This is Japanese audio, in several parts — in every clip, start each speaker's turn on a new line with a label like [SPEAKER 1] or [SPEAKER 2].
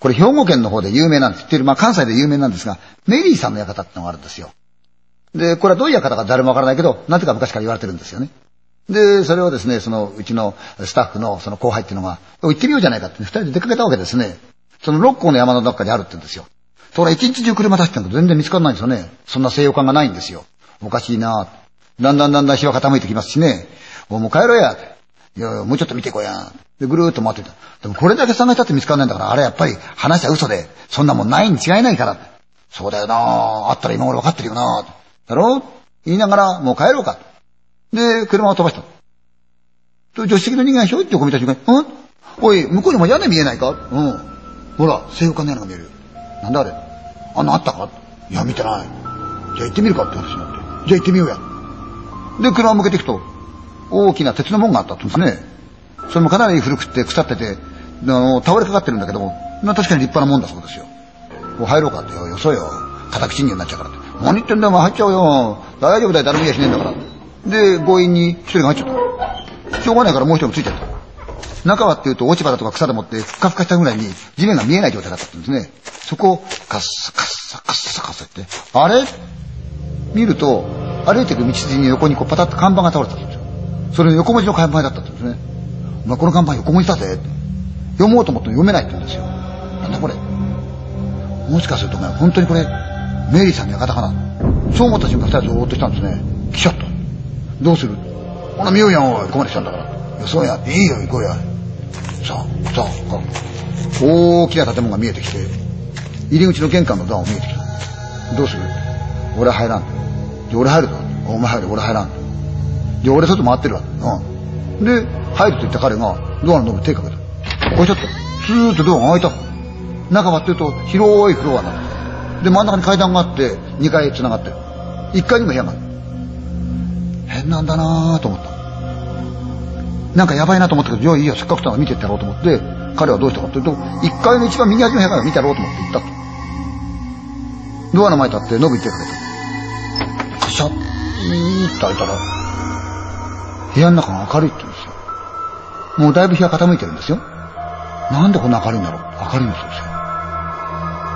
[SPEAKER 1] これ兵庫県の方で有名なんです。っていうまあ関西で有名なんですが、メリーさんの館ってのがあるんですよ。で、これはどういう館か誰もわからないけど、なぜか昔から言われてるんですよね。で、それをですね、その、うちのスタッフのその後輩っていうのが、行ってみようじゃないかって、二人で出かけたわけですね。その六甲の山の中にあるって言うんですよ。ところが一日中車出してんけど全然見つからないんですよね。そんな西洋館がないんですよ。おかしいなだんだんだんだん日は傾いてきますしね。もう帰ろうや。いやいや、もうちょっと見てこや。で、ぐるーっと回ってた。でもこれだけ探したって見つからないんだから、あれやっぱり話は嘘で、そんなもんないに違いないから。そうだよなあったら今頃分かってるよなだろ？言いながら、もう帰ろうか。で、車を飛ばした。と、助手席の人間がひょいって横見た瞬間に、ん？おい、向こうにも屋根見えないか？うん。ほら、西洋館の屋根が見えるよ。なんだあれ？あんなあったか？いや、見てない。じゃあ行ってみるかって話になって。じゃあ行ってみようや。で、車を向けていくと、大きな鉄の門があったんですね。それもかなり古くて腐ってて、あの、倒れかかってるんだけども、確かに立派なもんだそうですよ。こう入ろうかってよ、よそよ。敵侵入になっちゃうからって。何言ってんだよ、お前入っちゃうよ。大丈夫だよ、誰もいやしねえんだから。で、強引に一人が入っちゃった。しょうがないからもう一人もついちゃった。中はっていうと落ち葉だとか草でもってふかふかしたぐらいに地面が見えない状態だったんですね。そこをカッサカッサカッサカッサって、あれ？見ると、歩いていく道筋に横にこうパタッと看板が倒れてたんです。それ横文字の看板だったんですね。お前この看板横文字だぜ。読もうと思っても読めないって言うんですよ。なんだこれ。もしかするとね、本当にこれ、メリーさんの館かな。そう思った瞬間二人ずーっとしたんですね。来ちゃった。どうする？ほら見ようやん、おい。ここまで来たんだから。いや、そうや。いいよ、行こうや。さあ、さあ、大きな建物が見えてきて、入り口の玄関のドアも見えてきた。どうする？俺入らん。俺入るぞ。お前入る、俺入らん。じゃ俺外回ってるわ。うん。で、入ると言った彼が、ドアのノブ手をかけた。こうしちゃった。スーッとドアが開いた。中はっていうと、広いフロアなの。で、真ん中に階段があって、2階繋がってる。1階にも部屋がある。変なんだなぁと思った。なんかやばいなと思ったけど、じゃあいいよ、せっかく来たら見てってやろうと思って、彼はどうしたかっていうと、1階の一番右端の部屋から見てやろうと思って行った。ドアの前立って、ノブに手をかけた。シャッ、いーって開いたら、部屋の中が明るいって言うんですよ。もうだいぶ日が傾いてるんですよ。なんでこんな明るいんだろう明るいんですよ。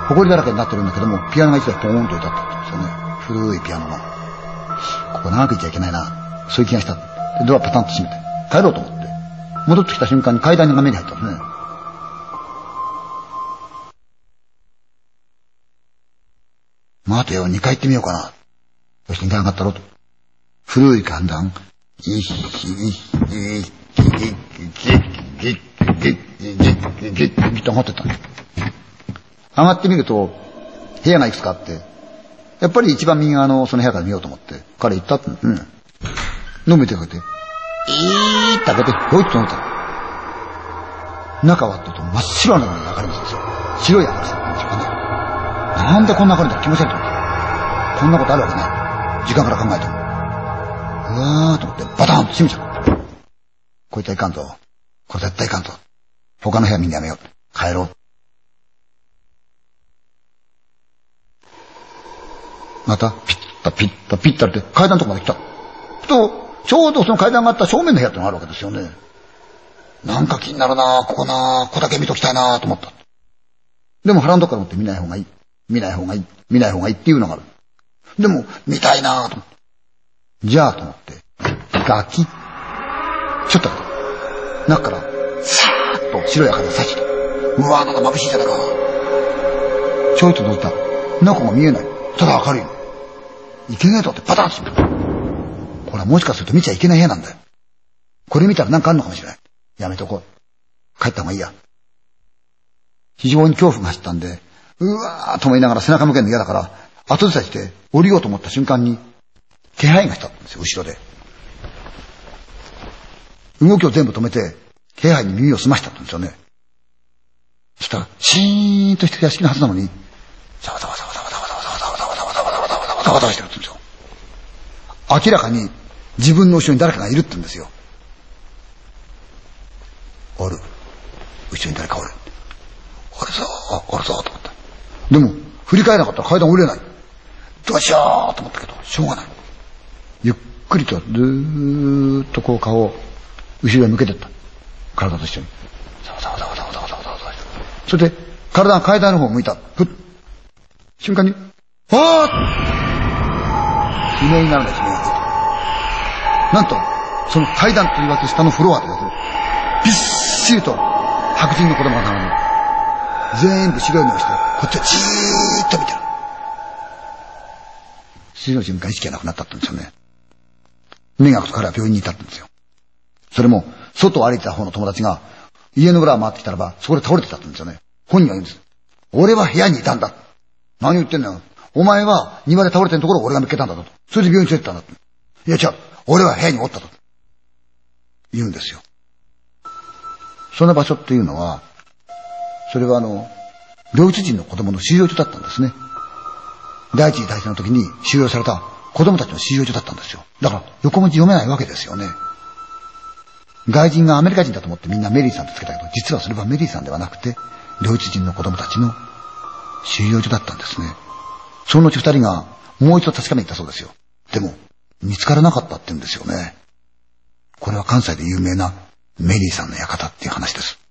[SPEAKER 1] 埃だらけになってるんだけども、ピアノが一台ポーンと置いてあったんですよね。古いピアノが。ここ長くいちゃいけないな。そういう気がした。で、ドアパタンと閉めて、帰ろうと思って。戻ってきた瞬間に階段が目に入ったんですね。待てよ、二階行ってみようかな。そして二階上がったろと。古い階段。と上がってた。上がってみると、部屋がいくつかあって、やっぱり一番右側のその部屋から見ようと思って、彼行ったって、うん。飲みてかけて、いーって開けて、ほいっと飲んだ。中はってと真っ白なのが明るいんですよ。白い明るさなんでしょうかね。なんでこんな明るいんだ気持ち悪いと思って。こんなことあるわけない。時間から考えても。うわーと思って、バタンと閉めちゃう。こいつはいかんぞ。これ絶対いかんぞ。他の部屋みんなやめよう。帰ろう。また、ピッタピッタピッタって階段のとこまで来た。と、ちょうどその階段があった正面の部屋ってのがあるわけですよね。なんか気になるなここなここだけ見ときたいなと思った。でも腹のとこから持って見ない方がいい。見ない方がいい。見ない方がいいっていうのがある。でも、見たいなと思って。じゃあと思って、ガキちょっと中から、さーっと白い明かりが差して。うわなんか眩しいじゃないか。ちょいと覗いた。中が見えない。ただ明るい。いけねえとってパタンと閉めた。これはもしかすると見ちゃいけない部屋なんだよ。これ見たらなんかあんのかもしれない。やめとこう。帰った方がいいや。非常に恐怖が走ったんで、うわーと思いながら背中向けるの嫌だから、後ずさして降りようと思った瞬間に、気配がしたんですよ、後ろで。動きを全部止めて、気配に耳を澄ましたんですよね。そしたら、シーンとした屋敷のはずなのに、ザワザワザワザワザワザワザワザワザワザワザワザワザワザワザワザワしてるんですよ。明らかに自分の後ろに誰かがいるって言うんですよ。おる。後ろに誰かおる。おるぞ、おるぞ、と思った。でも、振り返らなかったら階段降りれない。どうしようと思ったけど、しょうがない。ゆっくりと、ずーっとこう顔を後ろへ向けてった。体と一緒に。ざわざわざわざわざわざわざわそれで、体が階段の方を向いた。ふっ。瞬間に、ああ悲鳴になるんですね。なんと、その階段と言われて下のフロアでですね、びっしりと白人の子供が並んで、全部白い目をして、こっちはじーっと見てる。次の瞬間意識がなくなったんですよね。目が彼は病院にいたんですよ。それも、外を歩いてた方の友達が、家の裏を回ってきたらば、そこで倒れてたんですよね。本人は言うんです。俺は部屋にいたんだ。何言ってんだよ。お前は庭で倒れてるところを俺が見つけたんだと。それで病院に連れてったんだと。いや違う。俺は部屋におったと。言うんですよ。その場所っていうのは、それはあの、ドイツ人の子供の収容所だったんですね。第一次大戦の時に収容された子供たちの収容所だったんですよ。だから横文字読めないわけですよね。外人がアメリカ人だと思ってみんなメリーさんとつけたけど、実はそれはメリーさんではなくて、ドイツ人の子供たちの収容所だったんですね。そのうち二人がもう一度確かめに行ったそうですよ。でも、見つからなかったって言うんですよね。これは関西で有名なメリーさんの館っていう話です。